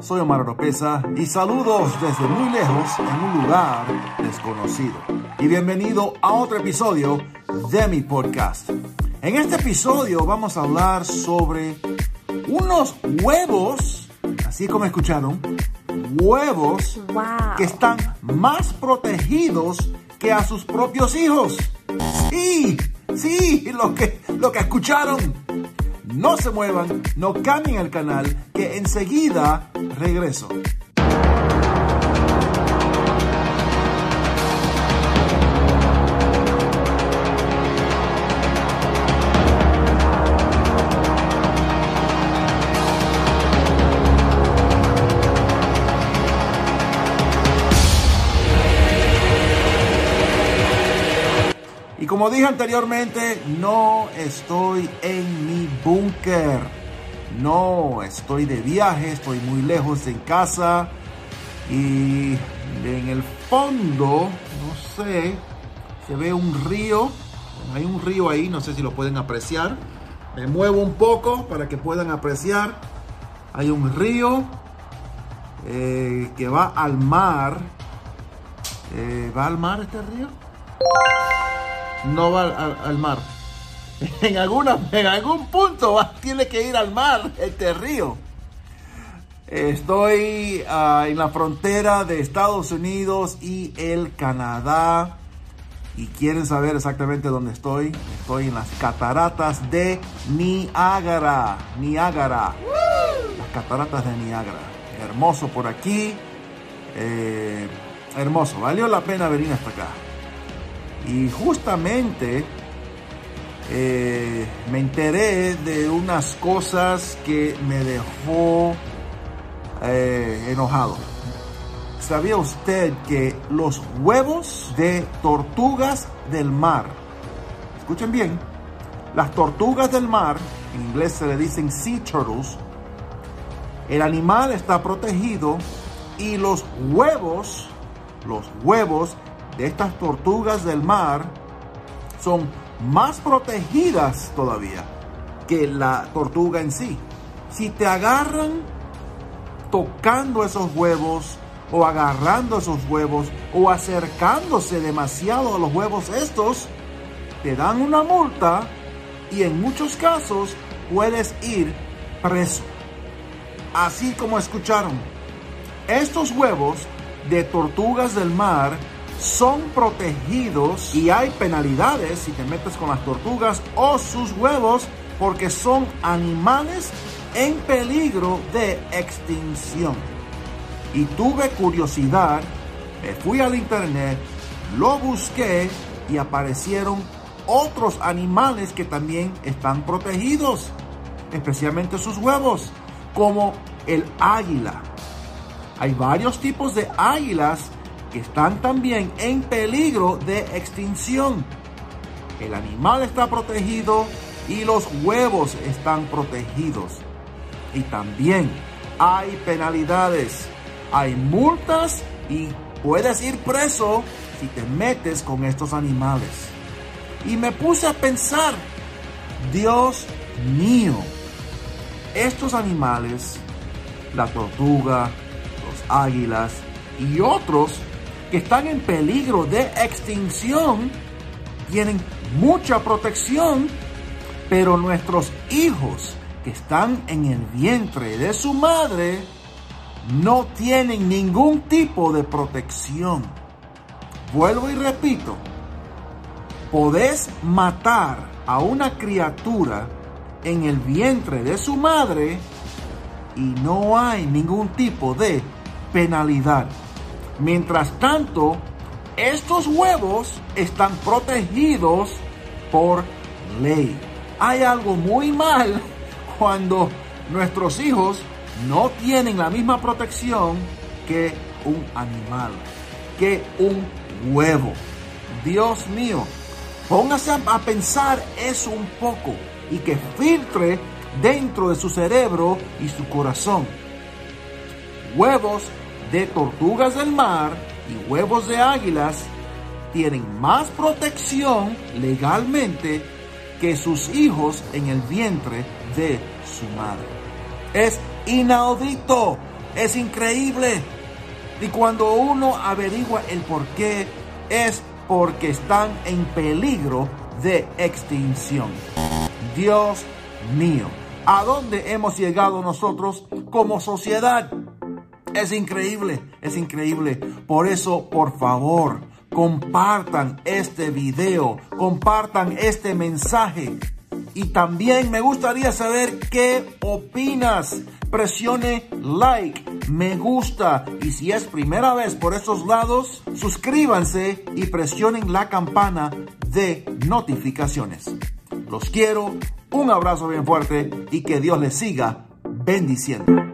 soy Omar Oropesa y saludos desde muy lejos en un lugar desconocido. Y bienvenido a otro episodio de mi podcast. En este episodio vamos a hablar sobre unos huevos, así como escucharon, huevos que están más protegidos que a sus propios hijos. Sí, sí, lo que, lo que escucharon. No se muevan, no cambien el canal, que enseguida regreso. Como dije anteriormente, no estoy en mi búnker. No, estoy de viaje, estoy muy lejos en casa. Y en el fondo, no sé, se ve un río. Hay un río ahí, no sé si lo pueden apreciar. Me muevo un poco para que puedan apreciar. Hay un río eh, que va al mar. Eh, ¿Va al mar este río? No va al, mar. En, alguna, en algún punto va, tiene que ir al mar este río. Estoy uh, en la frontera de Estados Unidos y el Canadá. Y quieren saber exactamente dónde estoy. Estoy en las cataratas de Niágara. Niágara. Las cataratas de Niágara. Hermoso por aquí. Eh, hermoso. Valió la pena venir hasta acá. Y justamente eh, me enteré de unas cosas que me dejó eh, enojado. ¿Sabía usted que los huevos de tortugas del mar, escuchen bien, las tortugas del mar, en inglés se le dicen sea turtles, el animal está protegido y los huevos, los huevos de estas tortugas del mar son más protegidas todavía que la tortuga en sí. Si te agarran tocando esos huevos o agarrando esos huevos o acercándose demasiado a los huevos estos, te dan una multa y en muchos casos puedes ir preso. Así como escucharon, estos huevos de tortugas del mar son protegidos y hay penalidades si te metes con las tortugas o sus huevos porque son animales en peligro de extinción. Y tuve curiosidad, me fui al internet, lo busqué y aparecieron otros animales que también están protegidos, especialmente sus huevos, como el águila. Hay varios tipos de águilas que están también en peligro de extinción. El animal está protegido y los huevos están protegidos. Y también hay penalidades, hay multas y puedes ir preso si te metes con estos animales. Y me puse a pensar, Dios mío, estos animales, la tortuga, los águilas y otros que están en peligro de extinción tienen mucha protección, pero nuestros hijos que están en el vientre de su madre no tienen ningún tipo de protección. Vuelvo y repito, podés matar a una criatura en el vientre de su madre y no hay ningún tipo de penalidad. Mientras tanto, estos huevos están protegidos por ley. Hay algo muy mal cuando nuestros hijos no tienen la misma protección que un animal. que un huevo. Dios mío, póngase a pensar eso un poco y que filtre dentro de su cerebro y su corazón. Huevos de tortugas del mar y huevos de águilas tienen más protección legalmente que sus hijos en el vientre de su madre. Es inaudito, es increíble. Y cuando uno averigua el por qué, es porque están en peligro de extinción. Dios mío, ¿a dónde hemos llegado nosotros como sociedad? Es increíble, es increíble. Por eso, por favor, compartan este video, compartan este mensaje. Y también me gustaría saber qué opinas. Presione like, me gusta y si es primera vez por estos lados, suscríbanse y presionen la campana de notificaciones. Los quiero, un abrazo bien fuerte y que Dios les siga bendiciendo.